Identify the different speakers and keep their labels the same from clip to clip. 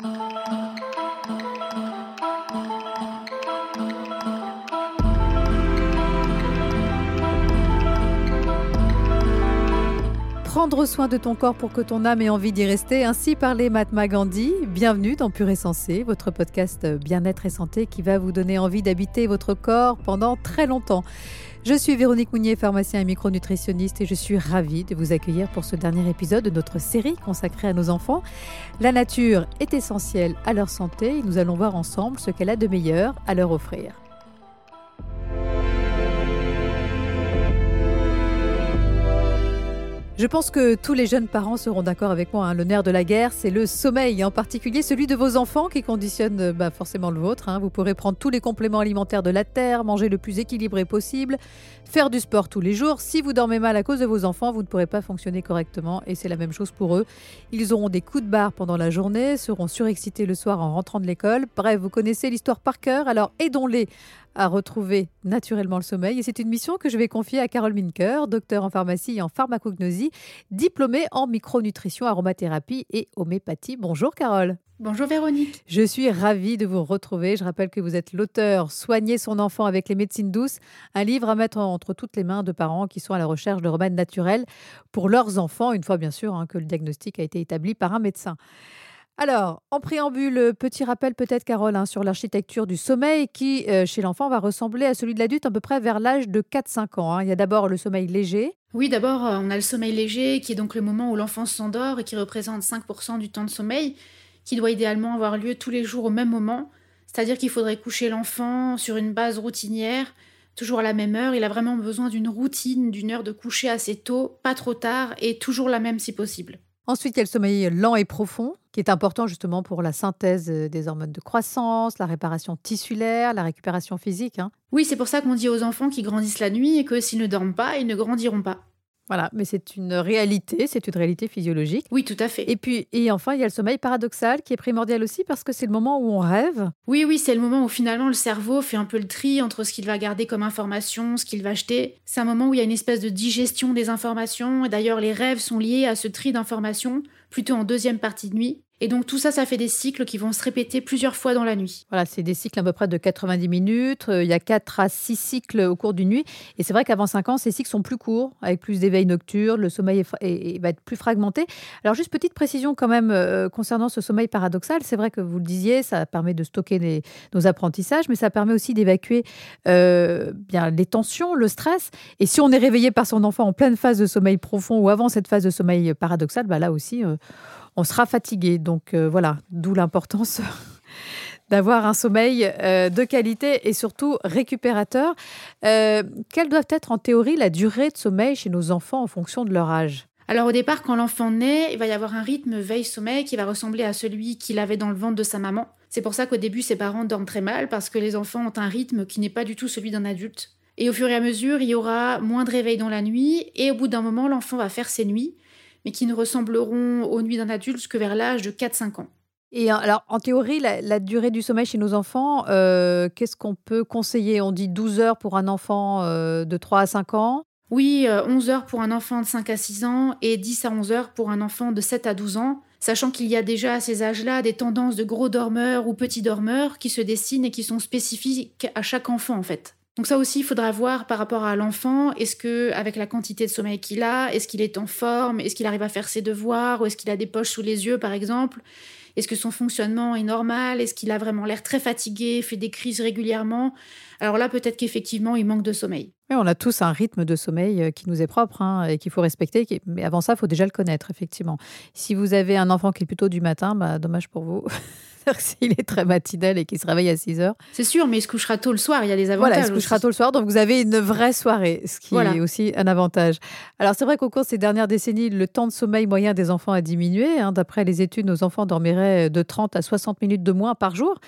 Speaker 1: Prendre soin de ton corps pour que ton âme ait envie d'y rester, ainsi parlait Mahatma Gandhi. Bienvenue dans Pur et Sensé, votre podcast bien-être et santé qui va vous donner envie d'habiter votre corps pendant très longtemps. Je suis Véronique Mounier, pharmacien et micronutritionniste, et je suis ravie de vous accueillir pour ce dernier épisode de notre série consacrée à nos enfants. La nature est essentielle à leur santé et nous allons voir ensemble ce qu'elle a de meilleur à leur offrir. Je pense que tous les jeunes parents seront d'accord avec moi. Hein. Le de la guerre, c'est le sommeil, en particulier celui de vos enfants qui conditionne bah, forcément le vôtre. Hein. Vous pourrez prendre tous les compléments alimentaires de la terre, manger le plus équilibré possible, faire du sport tous les jours. Si vous dormez mal à cause de vos enfants, vous ne pourrez pas fonctionner correctement et c'est la même chose pour eux. Ils auront des coups de barre pendant la journée, seront surexcités le soir en rentrant de l'école. Bref, vous connaissez l'histoire par cœur, alors aidons-les à retrouver naturellement le sommeil. Et c'est une mission que je vais confier à Carole Minker, docteur en pharmacie et en pharmacognosie, diplômée en micronutrition, aromathérapie et homéopathie. Bonjour Carole.
Speaker 2: Bonjour Véronique.
Speaker 1: Je suis ravie de vous retrouver. Je rappelle que vous êtes l'auteur Soigner son enfant avec les médecines douces, un livre à mettre entre toutes les mains de parents qui sont à la recherche de remèdes naturels pour leurs enfants, une fois bien sûr hein, que le diagnostic a été établi par un médecin. Alors, en préambule, petit rappel peut-être, Carole, hein, sur l'architecture du sommeil qui, euh, chez l'enfant, va ressembler à celui de l'adulte à peu près vers l'âge de 4-5 ans. Hein. Il y a d'abord le sommeil léger.
Speaker 2: Oui, d'abord, euh, on a le sommeil léger qui est donc le moment où l'enfant s'endort et qui représente 5% du temps de sommeil, qui doit idéalement avoir lieu tous les jours au même moment. C'est-à-dire qu'il faudrait coucher l'enfant sur une base routinière, toujours à la même heure. Il a vraiment besoin d'une routine, d'une heure de coucher assez tôt, pas trop tard et toujours la même si possible.
Speaker 1: Ensuite, il y a le sommeil lent et profond, qui est important justement pour la synthèse euh, des hormones de croissance, la réparation tissulaire, la récupération physique. Hein.
Speaker 2: Oui, c'est pour ça qu'on dit aux enfants qui grandissent la nuit et que s'ils ne dorment pas, ils ne grandiront pas.
Speaker 1: Voilà, mais c'est une réalité, c'est une réalité physiologique.
Speaker 2: Oui, tout à fait.
Speaker 1: Et puis, et enfin, il y a le sommeil paradoxal qui est primordial aussi parce que c'est le moment où on rêve.
Speaker 2: Oui, oui, c'est le moment où finalement le cerveau fait un peu le tri entre ce qu'il va garder comme information, ce qu'il va acheter. C'est un moment où il y a une espèce de digestion des informations. Et d'ailleurs, les rêves sont liés à ce tri d'informations, plutôt en deuxième partie de nuit. Et donc tout ça, ça fait des cycles qui vont se répéter plusieurs fois dans la nuit.
Speaker 1: Voilà, c'est des cycles à peu près de 90 minutes. Euh, il y a 4 à 6 cycles au cours d'une nuit. Et c'est vrai qu'avant 5 ans, ces cycles sont plus courts, avec plus d'éveil nocturne, le sommeil va être plus fragmenté. Alors juste petite précision quand même euh, concernant ce sommeil paradoxal. C'est vrai que vous le disiez, ça permet de stocker nos apprentissages, mais ça permet aussi d'évacuer euh, bien les tensions, le stress. Et si on est réveillé par son enfant en pleine phase de sommeil profond ou avant cette phase de sommeil paradoxal, bah là aussi on sera fatigué. Donc euh, voilà, d'où l'importance d'avoir un sommeil euh, de qualité et surtout récupérateur. Euh, quelle doit être en théorie la durée de sommeil chez nos enfants en fonction de leur âge?
Speaker 2: Alors au départ, quand l'enfant naît, il va y avoir un rythme veille-sommeil qui va ressembler à celui qu'il avait dans le ventre de sa maman. C'est pour ça qu'au début, ses parents dorment très mal, parce que les enfants ont un rythme qui n'est pas du tout celui d'un adulte. Et au fur et à mesure, il y aura moins de réveil dans la nuit, et au bout d'un moment, l'enfant va faire ses nuits mais qui ne ressembleront aux nuits d'un adulte que vers l'âge de 4-5 ans.
Speaker 1: Et alors, en théorie, la, durée du sommeil chez nos enfants, euh, qu'est-ce qu'on peut conseiller? On dit 12 heures pour un enfant euh, de 3 à 5 ans
Speaker 2: Oui, 11 euh, heures pour un enfant de 5 à 6 ans et 10 à 11 heures pour un enfant de 7 à 12 ans, sachant qu'il y a déjà à ces âges-là des tendances de gros dormeurs ou petits dormeurs qui se dessinent et qui sont spécifiques à chaque enfant en fait. Donc ça aussi, il faudra voir par rapport à l'enfant, est-ce que avec la quantité de sommeil qu'il a, est-ce qu'il est en forme, est-ce qu'il arrive à faire ses devoirs, ou est-ce qu'il a des poches sous les yeux par exemple, est-ce que son fonctionnement est normal, est-ce qu'il a vraiment l'air très fatigué, fait des crises régulièrement. Alors là, peut-être qu'effectivement, il manque de sommeil.
Speaker 1: Oui, on a tous un rythme de sommeil euh, qui nous est propre hein, et qu'il faut respecter. Mais avant ça, il faut déjà le connaître, effectivement. Si vous avez un enfant qui est plutôt du matin, bah, dommage pour vous. s'il est très matinal et qu'il se réveille à 6 heures.
Speaker 2: C'est sûr, mais il se couchera tôt le soir, il y a des avantages.
Speaker 1: Voilà, il se couchera tôt le soir, donc vous avez une vraie soirée, ce qui est aussi un avantage. Alors c'est vrai qu'au cours de ces dernières décennies, le temps de sommeil moyen des enfants a diminué. Hein. D'après les études, nos enfants dormiraient de 30 à 60 minutes de moins par jour.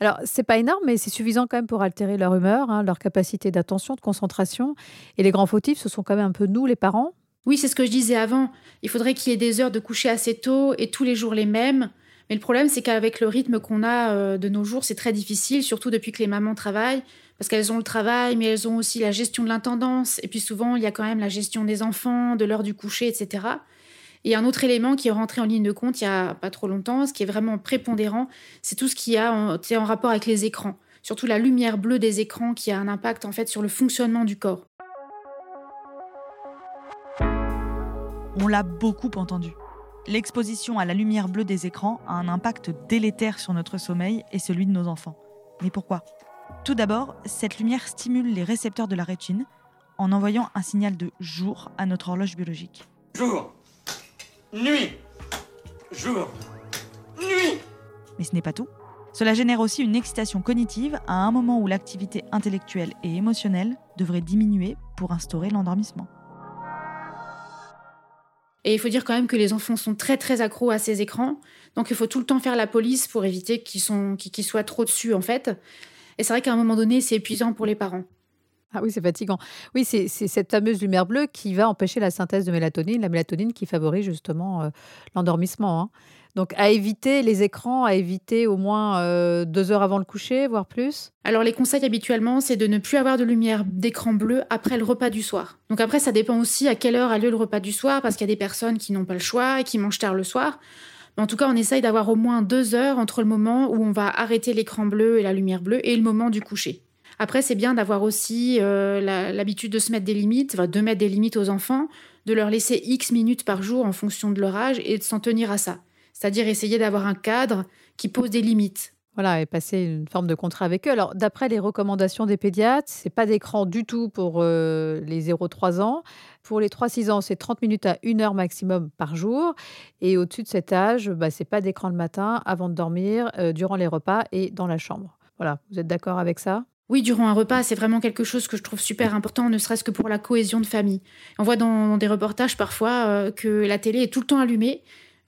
Speaker 1: Alors c'est pas énorme, mais c'est suffisant quand même pour altérer leur humeur, hein, leur capacité d'attention, de concentration. Et les grands fautifs, ce sont quand même un peu nous, les parents.
Speaker 2: Oui, c'est ce que je disais avant. Il faudrait qu'il y ait des heures de coucher assez tôt et tous les jours les mêmes. Mais le problème, c'est qu'avec le rythme qu'on a euh, de nos jours, c'est très difficile, surtout depuis que les mamans travaillent, parce qu'elles ont le travail, mais elles ont aussi la gestion de l'intendance. Et puis souvent, il y a quand même la gestion des enfants, de l'heure du coucher, etc. Et un autre élément qui est rentré en ligne de compte il y a pas trop longtemps, ce qui est vraiment prépondérant, c'est tout ce qui a en, en rapport avec les écrans. Surtout la lumière bleue des écrans qui a un impact en fait sur le fonctionnement du corps.
Speaker 3: On l'a beaucoup entendu. L'exposition à la lumière bleue des écrans a un impact délétère sur notre sommeil et celui de nos enfants. Mais pourquoi? Tout d'abord, cette lumière stimule les récepteurs de la rétine en envoyant un signal de jour à notre horloge biologique.
Speaker 4: Jour, nuit, jour, nuit.
Speaker 3: Mais ce n'est pas tout. Cela génère aussi une excitation cognitive à un moment où l'activité intellectuelle et émotionnelle devrait diminuer pour instaurer l'endormissement.
Speaker 2: Et il faut dire quand même que les enfants sont très très accros à ces écrans, donc il faut tout le temps faire la police pour éviter qu'ils soient trop dessus en fait. Et c'est vrai qu'à un moment donné, c'est épuisant pour les parents.
Speaker 1: Ah oui, c'est fatigant. Oui, c'est cette fameuse lumière bleue qui va empêcher la synthèse de mélatonine, la mélatonine qui favorise justement euh, l'endormissement. Hein. Donc à éviter les écrans, à éviter au moins euh, deux heures avant le coucher, voire plus.
Speaker 2: Alors les conseils habituellement, c'est de ne plus avoir de lumière d'écran bleu après le repas du soir. Donc après, ça dépend aussi à quelle heure a lieu le repas du soir, parce qu'il y a des personnes qui n'ont pas le choix et qui mangent tard le soir. Mais en tout cas, on essaye d'avoir au moins deux heures entre le moment où on va arrêter l'écran bleu et la lumière bleue et le moment du coucher. Après, c'est bien d'avoir aussi euh, l'habitude de se mettre des limites, de mettre des limites aux enfants, de leur laisser X minutes par jour en fonction de leur âge et de s'en tenir à ça. C'est-à-dire essayer d'avoir un cadre qui pose des limites.
Speaker 1: Voilà, et passer une forme de contrat avec eux. Alors, d'après les recommandations des pédiatres, c'est pas d'écran du tout pour euh, les 0-3 ans. Pour les 3-6 ans, c'est 30 minutes à 1 heure maximum par jour. Et au-dessus de cet âge, bah, c'est pas d'écran le matin, avant de dormir, euh, durant les repas et dans la chambre. Voilà, vous êtes d'accord avec ça?
Speaker 2: Oui, durant un repas, c'est vraiment quelque chose que je trouve super important, ne serait-ce que pour la cohésion de famille. On voit dans des reportages parfois euh, que la télé est tout le temps allumée,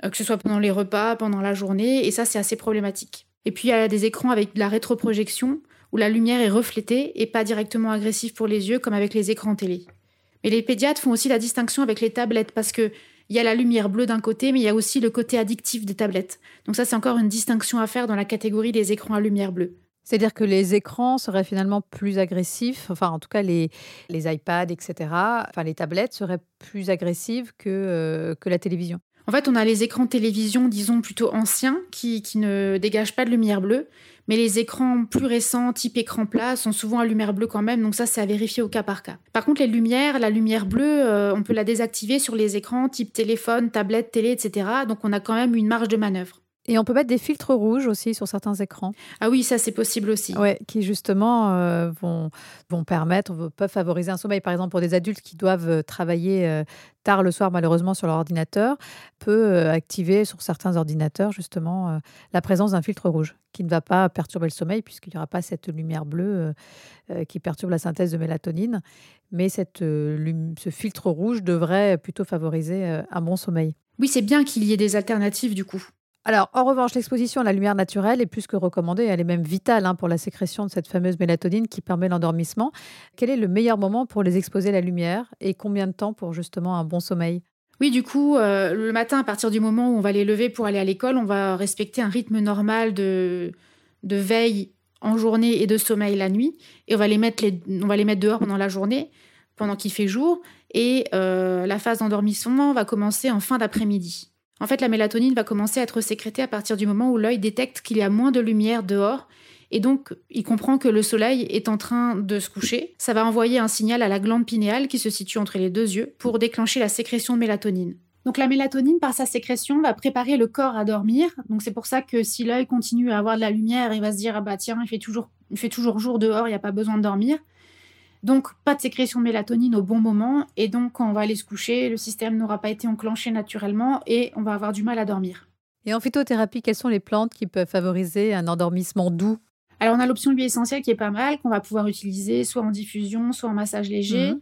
Speaker 2: que ce soit pendant les repas, pendant la journée, et ça, c'est assez problématique. Et puis, il y a des écrans avec de la rétroprojection, où la lumière est reflétée et pas directement agressive pour les yeux, comme avec les écrans télé. Mais les pédiatres font aussi la distinction avec les tablettes, parce que il y a la lumière bleue d'un côté, mais il y a aussi le côté addictif des tablettes. Donc ça, c'est encore une distinction à faire dans la catégorie des écrans à lumière bleue.
Speaker 1: C'est-à-dire que les écrans seraient finalement plus agressifs, enfin en tout cas les, les iPads, etc., enfin les tablettes seraient plus agressives que, euh, que la télévision.
Speaker 2: En fait, on a les écrans télévision, disons, plutôt anciens, qui, ne dégagent pas de lumière bleue, mais les écrans plus récents, type écran plat, sont souvent à lumière bleue quand même, donc ça, c'est à vérifier au cas par cas. Par contre, les lumières, la lumière bleue, euh, on peut la désactiver sur les écrans type téléphone, tablette, télé, etc., donc on a quand même une marge de manœuvre.
Speaker 1: Et on peut mettre des filtres rouges aussi sur certains écrans.
Speaker 2: Ah oui, ça c'est possible aussi.
Speaker 1: Ouais, qui justement euh, vont, vont permettre, peuvent favoriser un sommeil. Par exemple, pour des adultes qui doivent euh, travailler euh, tard le soir malheureusement sur leur ordinateur, peut activer sur certains ordinateurs justement la présence d'un filtre rouge qui ne va pas perturber le sommeil puisqu'il n'y aura pas cette lumière bleue qui perturbe la synthèse de mélatonine. Mais cette, ce filtre rouge devrait plutôt favoriser un bon sommeil.
Speaker 2: Oui, c'est bien qu'il y ait des alternatives du coup.
Speaker 1: Alors, en revanche, l'exposition à la lumière naturelle est plus que recommandée. Elle est même vitale hein, pour la sécrétion de cette fameuse mélatonine qui permet l'endormissement. Quel est le meilleur moment pour les exposer à la lumière et combien de temps pour justement un bon sommeil?
Speaker 2: Oui, du coup, euh, le matin, à partir du moment où on va les lever pour aller à l'école, on va respecter un rythme normal de, de veille en journée et de sommeil la nuit. Et on va les mettre, on va les mettre dehors pendant la journée, pendant qu'il fait jour. Et euh, la phase d'endormissement va commencer en fin d'après-midi. En fait, la mélatonine va commencer à être sécrétée à partir du moment où l'œil détecte qu'il y a moins de lumière dehors et donc il comprend que le soleil est en train de se coucher. Ça va envoyer un signal à la glande pinéale qui se situe entre les deux yeux pour déclencher la sécrétion de mélatonine. Donc la mélatonine, par sa sécrétion, va préparer le corps à dormir. Donc c'est pour ça que si l'œil continue à avoir de la lumière, il va se dire ah bah tiens, il fait toujours, il fait toujours jour dehors, il n'y a pas besoin de dormir. Donc, pas de sécrétion de mélatonine au bon moment. Et donc, quand on va aller se coucher, le système n'aura pas été enclenché naturellement et on va avoir du mal à dormir.
Speaker 1: Et en phytothérapie, quelles sont les plantes qui peuvent favoriser un endormissement doux?
Speaker 2: Alors, on a l'option huile essentielle qui est pas mal, qu'on va pouvoir utiliser soit en diffusion, soit en massage léger. Mhm.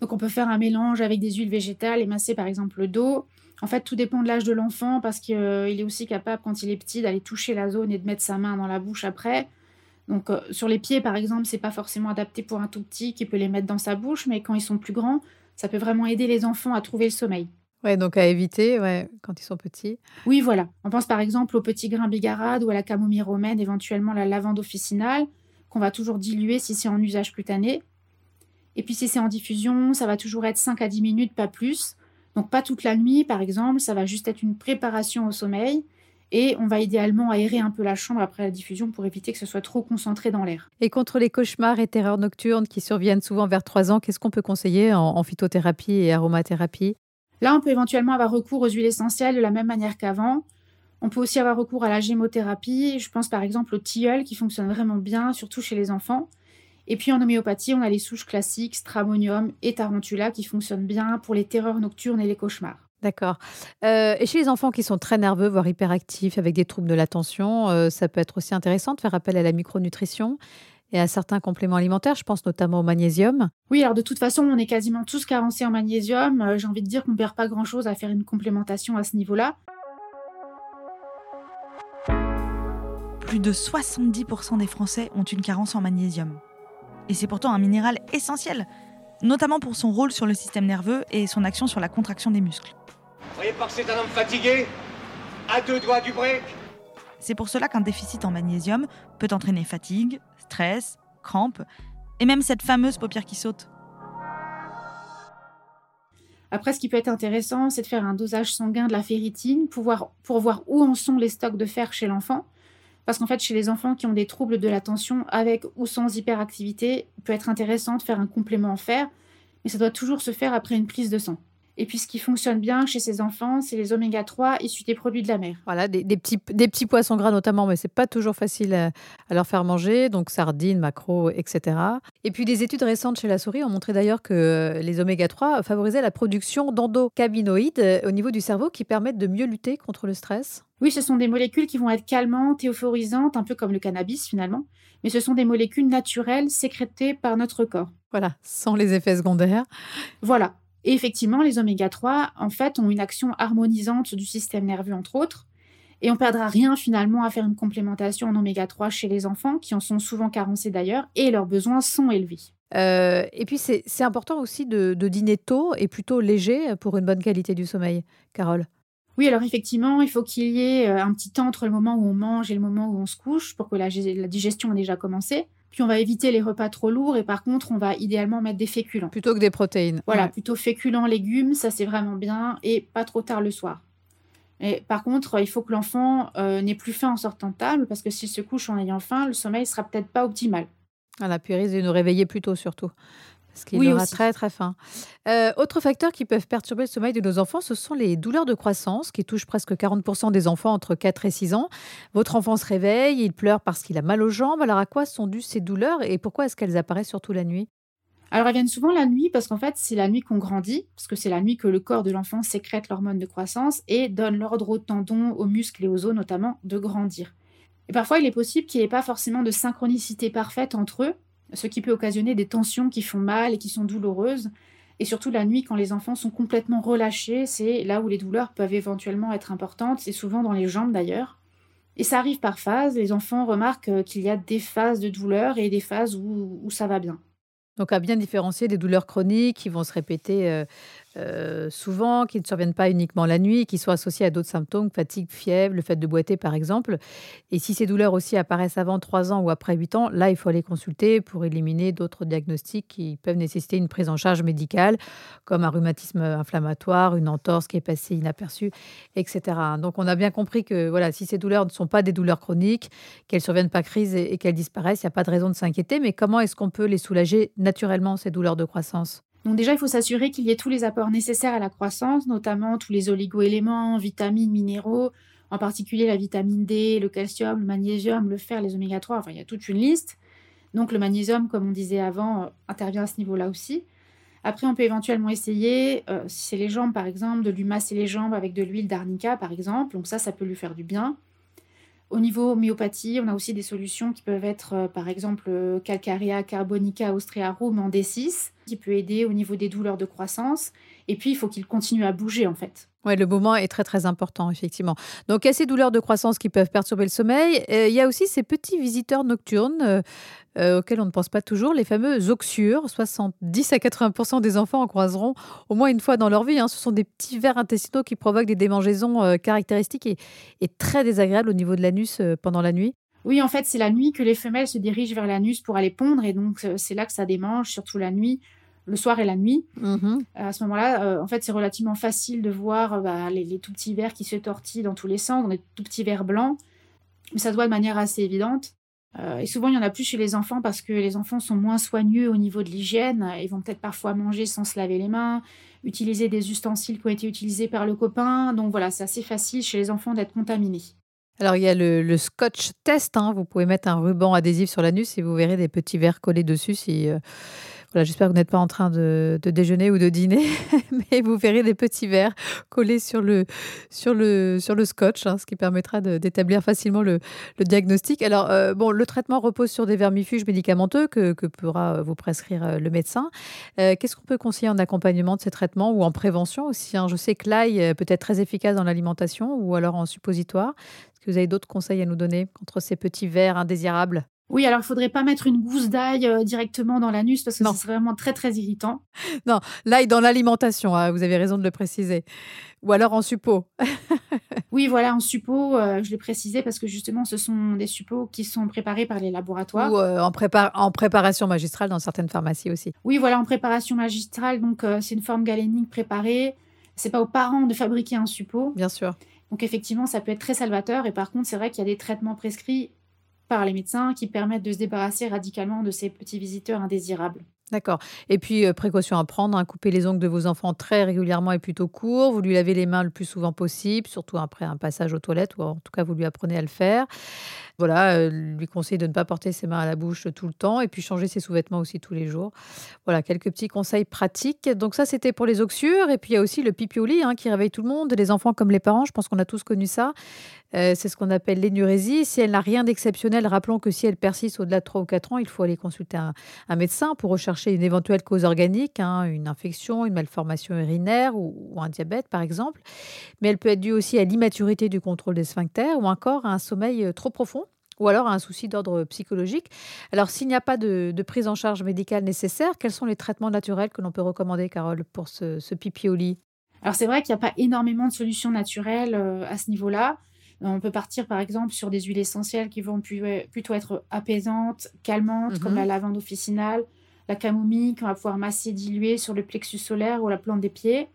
Speaker 2: Donc, on peut faire un mélange avec des huiles végétales et masser par exemple le dos. En fait, tout dépend de l'âge de l'enfant parce qu'il est aussi capable, quand il est petit, d'aller toucher la zone et de mettre sa main dans la bouche après. Donc euh, sur les pieds, par exemple, c'est pas forcément adapté pour un tout petit qui peut les mettre dans sa bouche, mais quand ils sont plus grands, ça peut vraiment aider les enfants à trouver le sommeil.
Speaker 1: Ouais, donc à éviter ouais, quand ils sont petits.
Speaker 2: Oui, voilà. On pense par exemple au petit grain bigarade ou à la camomille romaine, éventuellement la lavande officinale, qu'on va toujours diluer si c'est en usage cutané. Et puis si c'est en diffusion, ça va toujours être 5 à 10 minutes, pas plus. Donc pas toute la nuit, par exemple, ça va juste être une préparation au sommeil. Et on va idéalement aérer un peu la chambre après la diffusion pour éviter que ce soit trop concentré dans l'air.
Speaker 1: Et contre les cauchemars et terreurs nocturnes qui surviennent souvent vers 3 ans, qu'est-ce qu'on peut conseiller en, phytothérapie et aromathérapie?
Speaker 2: Là, on peut éventuellement avoir recours aux huiles essentielles de la même manière qu'avant. On peut aussi avoir recours à la gémothérapie. Je pense par exemple au tilleul qui fonctionne vraiment bien, surtout chez les enfants. Et puis en homéopathie, on a les souches classiques, stramonium et tarantula qui fonctionnent bien pour les terreurs nocturnes et les cauchemars.
Speaker 1: D'accord. Euh, et chez les enfants qui sont très nerveux, voire hyperactifs, avec des troubles de l'attention, euh, ça peut être aussi intéressant de faire appel à la micronutrition et à certains compléments alimentaires. Je pense notamment au magnésium.
Speaker 2: Oui, alors de toute façon, on est quasiment tous carencés en magnésium. Euh, j'ai envie de dire qu'on ne perd pas grand-chose à faire une complémentation à ce niveau-là.
Speaker 3: Plus de 70% des Français ont une carence en magnésium. Et c'est pourtant un minéral essentiel, notamment pour son rôle sur le système nerveux et son action sur la contraction des muscles.
Speaker 4: Vous voyez pas que c'est un homme fatigué À deux doigts du break
Speaker 3: C'est pour cela qu'un déficit en magnésium peut entraîner fatigue, stress, crampes et même cette fameuse paupière qui saute.
Speaker 2: Après, ce qui peut être intéressant, c'est de faire un dosage sanguin de la ferritine pour voir, pour voir où en sont les stocks de fer chez l'enfant parce qu'en fait, chez les enfants qui ont des troubles de l'attention avec ou sans hyperactivité, peut être intéressant de faire un complément en fer, mais ça doit toujours se faire après une prise de sang. Et puis ce qui fonctionne bien chez ces enfants, c'est les oméga 3 issus des produits de la mer.
Speaker 1: Voilà, des, petits, des petits poissons gras notamment, mais c'est pas toujours facile à, leur faire manger, donc sardines, maquereaux, etc. Et puis des études récentes chez la souris ont montré d'ailleurs que les oméga 3 favorisaient la production d'endocabinoïdes au niveau du cerveau qui permettent de mieux lutter contre le stress.
Speaker 2: Oui, ce sont des molécules qui vont être calmantes et euphorisantes, un peu comme le cannabis finalement, mais ce sont des molécules naturelles sécrétées par notre corps.
Speaker 1: Voilà, sans les effets secondaires.
Speaker 2: Voilà, et effectivement, les oméga 3, en fait, ont une action harmonisante du système nerveux, entre autres. Et on perdra rien finalement à faire une complémentation en oméga 3 chez les enfants, qui en sont souvent carencés d'ailleurs, et leurs besoins sont élevés.
Speaker 1: Euh, et puis, c'est important aussi de, dîner tôt et plutôt léger pour une bonne qualité du sommeil, Carole.
Speaker 2: Oui, alors effectivement, il faut qu'il y ait euh, un petit temps entre le moment où on mange et le moment où on se couche pour que la digestion ait déjà commencé. Puis on va éviter les repas trop lourds et par contre, on va idéalement mettre des féculents.
Speaker 1: Plutôt que des protéines.
Speaker 2: Voilà, plutôt féculents, légumes, ça c'est vraiment bien et pas trop tard le soir. Et par contre, il faut que l'enfant euh, n'ait plus faim en sortant de table parce que s'il se couche en ayant faim, le sommeil sera peut-être pas optimal.
Speaker 1: Voilà, puis risque de nous réveiller plus tôt surtout. Parce qu'il aura très très faim. Euh, autre facteur qui peuvent perturber le sommeil de nos enfants, ce sont les douleurs de croissance qui touchent presque 40% des enfants entre 4 et 6 ans. Votre enfant se réveille, il pleure parce qu'il a mal aux jambes. Alors à quoi sont dues ces douleurs et pourquoi est-ce qu'elles apparaissent surtout la nuit?
Speaker 2: Alors, elles viennent souvent la nuit parce qu'en fait, c'est la nuit qu'on grandit, parce que c'est la nuit que le corps de l'enfant sécrète l'hormone de croissance et donne l'ordre aux tendons, aux muscles et aux os notamment de grandir. Et parfois, il est possible qu'il n'y ait pas forcément de synchronicité parfaite entre eux, ce qui peut occasionner des tensions qui font mal et qui sont douloureuses. Et surtout la nuit, quand les enfants sont complètement relâchés, c'est là où les douleurs peuvent éventuellement être importantes, c'est souvent dans les jambes d'ailleurs. Et ça arrive par phase, les enfants remarquent qu'il y a des phases de douleur et des phases où, où ça va bien.
Speaker 1: Donc à bien différencier des douleurs chroniques qui vont se répéter euh, souvent, qui ne surviennent pas uniquement la nuit, qui sont associés à d'autres symptômes, fatigue, fièvre, le fait de boiter par exemple. Et si ces douleurs aussi apparaissent avant 3 ans ou après 8 ans, là, il faut aller consulter pour éliminer d'autres diagnostics qui peuvent nécessiter une prise en charge médicale, comme un rhumatisme inflammatoire, une entorse qui est passée inaperçue, etc. Donc on a bien compris que voilà, si ces douleurs ne sont pas des douleurs chroniques, qu'elles surviennent pas crise et qu'elles disparaissent, il n'y a pas de raison de s'inquiéter. Mais comment est-ce qu'on peut les soulager naturellement, ces douleurs de croissance?
Speaker 2: Donc déjà, il faut s'assurer qu'il y ait tous les apports nécessaires à la croissance, notamment tous les oligoéléments, vitamines, minéraux, en particulier la vitamine D, le calcium, le magnésium, le fer, les oméga 3, enfin il y a toute une liste. Donc le magnésium, comme on disait avant, euh, intervient à ce niveau-là aussi. Après, on peut éventuellement essayer, euh, si c'est les jambes par exemple, de lui masser les jambes avec de l'huile d'arnica par exemple. Donc ça, ça peut lui faire du bien. Au niveau myopathie, on a aussi des solutions qui peuvent être euh, par exemple euh, Calcarea carbonica austriarum en D6, qui peut aider au niveau des douleurs de croissance. Et puis, il faut qu'il continue à bouger en fait.
Speaker 1: Oui, le moment est très très important, effectivement. Donc, il y a ces douleurs de croissance qui peuvent perturber le sommeil. il y a aussi ces petits visiteurs nocturnes euh, euh, auxquels on ne pense pas toujours, les fameux oxures. 70 à 80% des enfants en croiseront au moins une fois dans leur vie. Hein. Ce sont des petits vers intestinaux qui provoquent des démangeaisons euh, caractéristiques et, très désagréables au niveau de l'anus pendant la nuit.
Speaker 2: Oui, en fait, c'est la nuit que les femelles se dirigent vers l'anus pour aller pondre et donc c'est là que ça démange, surtout la nuit le soir et la nuit.
Speaker 1: Mhm.
Speaker 2: À ce moment-là, euh, en fait, c'est relativement facile de voir euh, bah, les, les tout petits vers qui se tortillent dans tous les sens, des tout petits vers blancs. Mais ça se voit de manière assez évidente. Euh, et souvent, il y en a plus chez les enfants parce que les enfants sont moins soigneux au niveau de l'hygiène. Ils vont peut-être parfois manger sans se laver les mains, utiliser des ustensiles qui ont été utilisés par le copain. Donc voilà, c'est assez facile chez les enfants d'être contaminés.
Speaker 1: Alors, il y a le, le scotch test. hein. Vous pouvez mettre un ruban adhésif sur l'anus et vous verrez des petits verres collés dessus. Si, euh, voilà, J'espère que vous n'êtes pas en train de, déjeuner ou de dîner, mais vous verrez des petits verres collés sur le, sur le, sur le scotch, hein, ce qui permettra d'établir facilement le, diagnostic. Alors, euh, bon, le traitement repose sur des vermifuges médicamenteux que, que pourra euh, vous prescrire euh, le médecin. Qu'est-ce qu'on peut conseiller en accompagnement de ces traitements ou en prévention aussi hein? Je sais que l'ail peut être très efficace dans l'alimentation ou alors en suppositoire. Est-ce que vous avez d'autres conseils à nous donner contre ces petits vers indésirables?
Speaker 2: Oui, alors il faudrait pas mettre une gousse d'ail euh, directement dans l'anus parce que
Speaker 1: Non.
Speaker 2: ce serait vraiment très très irritant.
Speaker 1: L'ail dans l'alimentation, hein, vous avez raison de le préciser. Ou alors en suppo.
Speaker 2: Oui, voilà, en suppo, euh, je l'ai précisé parce que justement, ce sont des suppos qui sont préparés par les laboratoires.
Speaker 1: Ou euh, en, en préparation magistrale dans certaines pharmacies aussi.
Speaker 2: Oui, voilà, en préparation magistrale, donc c'est une forme galénique préparée. C'est pas aux parents de fabriquer un suppôt.
Speaker 1: Bien sûr.
Speaker 2: Donc effectivement, ça peut être très salvateur. Et par contre, c'est vrai qu'il y a des traitements prescrits par les médecins qui permettent de se débarrasser radicalement de ces petits visiteurs indésirables.
Speaker 1: D'accord. Et puis, euh, précaution à prendre, hein, couper les ongles de vos enfants très régulièrement et plutôt court. Vous lui lavez les mains le plus souvent possible, surtout après un passage aux toilettes, ou en tout cas, vous lui apprenez à le faire. Voilà, euh, lui conseiller de ne pas porter ses mains à la bouche tout le temps et puis changer ses sous-vêtements aussi tous les jours. Voilà, quelques petits conseils pratiques. Donc ça, c'était pour les oxyures. Et puis, il y a aussi le pipi au lit hein, qui réveille tout le monde, les enfants comme les parents. Je pense qu'on a tous connu ça. Euh, c'est ce qu'on appelle l'énurésie. Si elle n'a rien d'exceptionnel, rappelons que si elle persiste au-delà de 3 ou 4 ans, il faut aller consulter un, un médecin pour rechercher une éventuelle cause organique, hein, une infection, une malformation urinaire ou, ou un diabète, par exemple. Mais elle peut être due aussi à l'immaturité du contrôle des sphincters ou encore à un sommeil euh, trop profond ou alors à un souci d'ordre psychologique. Alors, s'il n'y a pas de, de prise en charge médicale nécessaire, quels sont les traitements naturels que l'on peut recommander, Carole, pour ce, ce pipi au lit?
Speaker 2: Alors c'est vrai qu'il n'y a pas énormément de solutions naturelles euh, à ce niveau-là. On peut partir par exemple sur des huiles essentielles qui vont plutôt être apaisantes, calmantes,
Speaker 1: Mhm.
Speaker 2: comme la lavande officinale, la camomille qu'on va pouvoir masser, diluer sur le plexus solaire ou la plante des pieds.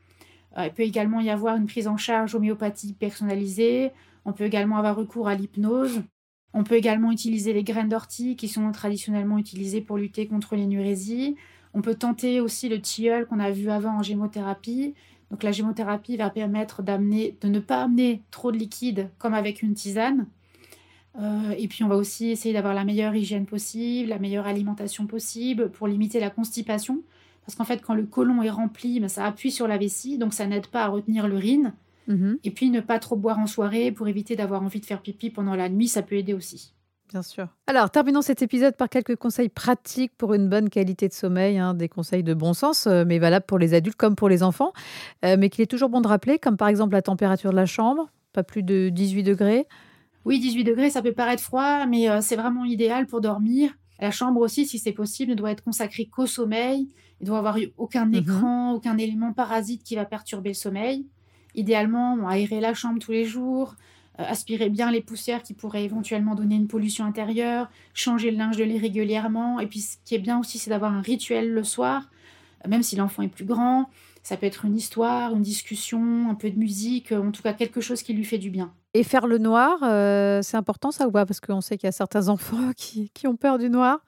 Speaker 2: Euh, il peut également y avoir une prise en charge homéopathie personnalisée. On peut également avoir recours à l'hypnose. On peut également utiliser les graines d'ortie qui sont traditionnellement utilisées pour lutter contre l'énurésie. On peut tenter aussi le tilleul qu'on a vu avant en gémothérapie. Donc la gémothérapie va permettre de ne pas amener trop de liquide comme avec une tisane. Euh, et puis on va aussi essayer d'avoir la meilleure hygiène possible, la meilleure alimentation possible pour limiter la constipation. Parce qu'en fait, quand le côlon est rempli, ben, ça appuie sur la vessie, donc ça n'aide pas à retenir l'urine.
Speaker 1: Mhm,
Speaker 2: Et puis ne pas trop boire en soirée pour éviter d'avoir envie de faire pipi pendant la nuit, ça peut aider aussi.
Speaker 1: Bien sûr. Alors, terminons cet épisode par quelques conseils pratiques pour une bonne qualité de sommeil, hein, des conseils de bon sens, euh, mais valables pour les adultes comme pour les enfants, euh, mais qu'il est toujours bon de rappeler, comme par exemple la température de la chambre, pas plus de 18 degrés.
Speaker 2: Oui, 18 degrés, ça peut paraître froid, mais euh, c'est vraiment idéal pour dormir. La chambre aussi, si c'est possible, ne doit être consacrée qu'au sommeil. Il doit y avoir aucun
Speaker 1: Mhm.
Speaker 2: écran, aucun élément parasite qui va perturber le sommeil. Idéalement, aérer la chambre tous les jours, euh, aspirer bien les poussières qui pourraient éventuellement donner une pollution intérieure, changer le linge de lit régulièrement. Et puis, ce qui est bien aussi, c'est d'avoir un rituel le soir, euh, même si l'enfant est plus grand. Ça peut être une histoire, une discussion, un peu de musique, euh, en tout cas quelque chose qui lui fait du bien.
Speaker 1: Et faire le noir, c'est important ça ou pas? Parce qu'on sait qu'il y a certains enfants qui, ont peur du noir.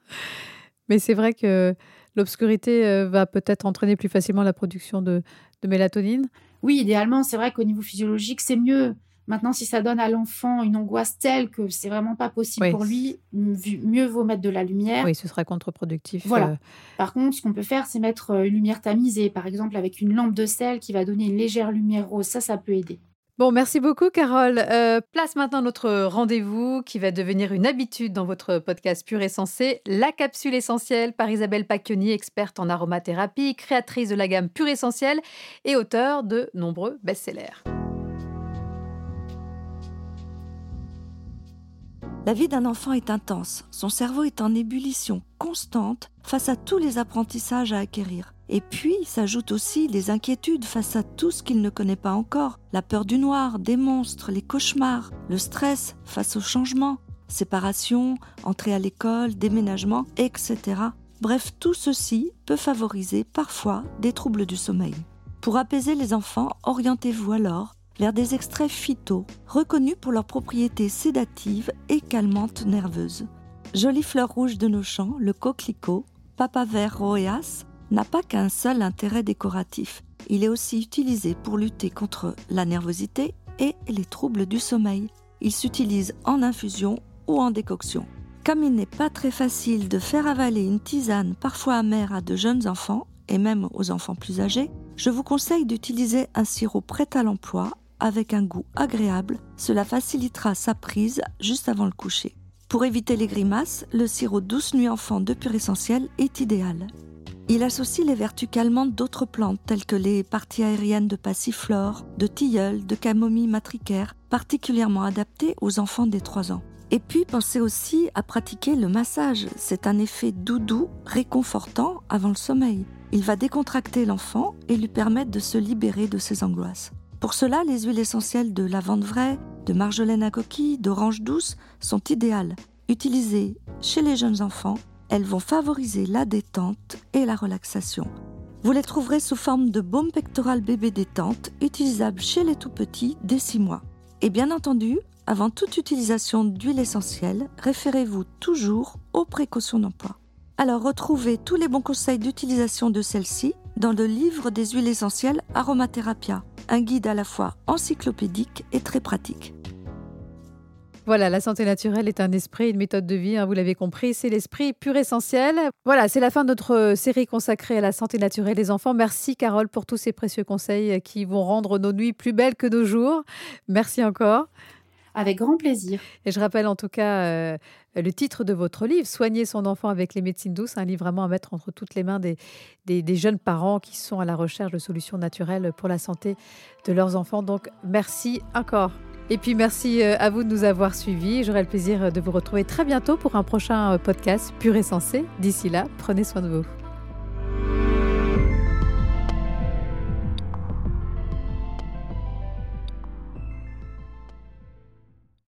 Speaker 1: Mais c'est vrai que l'obscurité va peut-être entraîner plus facilement la production de, de mélatonine.
Speaker 2: Oui, idéalement, c'est vrai qu'au niveau physiologique, c'est mieux. Maintenant, si ça donne à l'enfant une angoisse telle que c'est vraiment pas possible
Speaker 1: Oui.
Speaker 2: pour lui, mieux vaut mettre de la lumière.
Speaker 1: Oui, ce sera contre-productif.
Speaker 2: Voilà.
Speaker 1: euh,
Speaker 2: Par contre, ce qu'on peut faire, c'est mettre euh, une lumière tamisée, par exemple avec une lampe de sel qui va donner une légère lumière rose. Ça, ça peut aider.
Speaker 1: Bon, merci beaucoup, Carole. Euh, place maintenant notre rendez-vous qui va devenir une habitude dans votre podcast Pur et Sensé, la capsule essentielle par Isabelle Pacchioni, experte en aromathérapie, créatrice de la gamme Pur Essentiel et auteure de nombreux best-sellers.
Speaker 5: La vie d'un enfant est intense, son cerveau est en ébullition constante face à tous les apprentissages à acquérir. Et puis s'ajoutent aussi les inquiétudes face à tout ce qu'il ne connaît pas encore, la peur du noir, des monstres, les cauchemars, le stress face au changement, séparation, entrée à l'école, déménagement, etc. Bref, tout ceci peut favoriser parfois des troubles du sommeil. Pour apaiser les enfants, orientez-vous alors vers des extraits phyto reconnus pour leurs propriétés sédatives et calmantes nerveuses. Jolie fleur rouge de nos champs, le coquelicot, vert roeas, n'a pas qu'un seul intérêt décoratif. Il est aussi utilisé pour lutter contre la nervosité et les troubles du sommeil. Il s'utilise en infusion ou en décoction. Comme il n'est pas très facile de faire avaler une tisane parfois amère à de jeunes enfants, et même aux enfants plus âgés, je vous conseille d'utiliser un sirop prêt à l'emploi avec un goût agréable. Cela facilitera sa prise juste avant le coucher. Pour éviter les grimaces, le sirop douce nuit enfant de pur essentiel est idéal. Il associe les vertus calmantes d'autres plantes telles que les parties aériennes de passiflore, de tilleul, de camomille matricaire, particulièrement adaptées aux enfants des 3 ans. Et puis pensez aussi à pratiquer le massage. C'est un effet doudou réconfortant avant le sommeil. Il va décontracter l'enfant et lui permettre de se libérer de ses angoisses. Pour cela, les huiles essentielles de lavande vraie, de marjolaine à coquille, d'orange douce sont idéales. Utilisées chez les jeunes enfants, elles vont favoriser la détente et la relaxation. Vous les trouverez sous forme de baume pectoral bébé détente, utilisable chez les tout petits dès 6 mois. Et bien entendu, avant toute utilisation d'huile essentielle, référez-vous toujours aux précautions d'emploi. Alors retrouvez tous les bons conseils d'utilisation de celle-ci dans le livre des huiles essentielles Aromathérapia, un guide à la fois encyclopédique et très pratique.
Speaker 1: Voilà, la santé naturelle est un esprit, une méthode de vie, hein, vous l'avez compris, c'est l'esprit pur essentiel. Voilà, c'est la fin de notre euh, série consacrée à la santé naturelle des enfants. Merci Carole pour tous ces précieux conseils qui vont rendre nos nuits plus belles que nos jours. Merci encore.
Speaker 2: Avec grand plaisir.
Speaker 1: Et je rappelle en tout cas euh, le titre de votre livre, Soigner son enfant avec les médecines douces, un livre vraiment à mettre entre toutes les mains des, des, jeunes parents qui sont à la recherche de solutions naturelles pour la santé de leurs enfants. Donc merci encore. Et puis merci euh, à vous de nous avoir suivis. J'aurai le plaisir euh, de vous retrouver très bientôt pour un prochain euh, podcast pur et sensé. D'ici là, prenez soin de vous.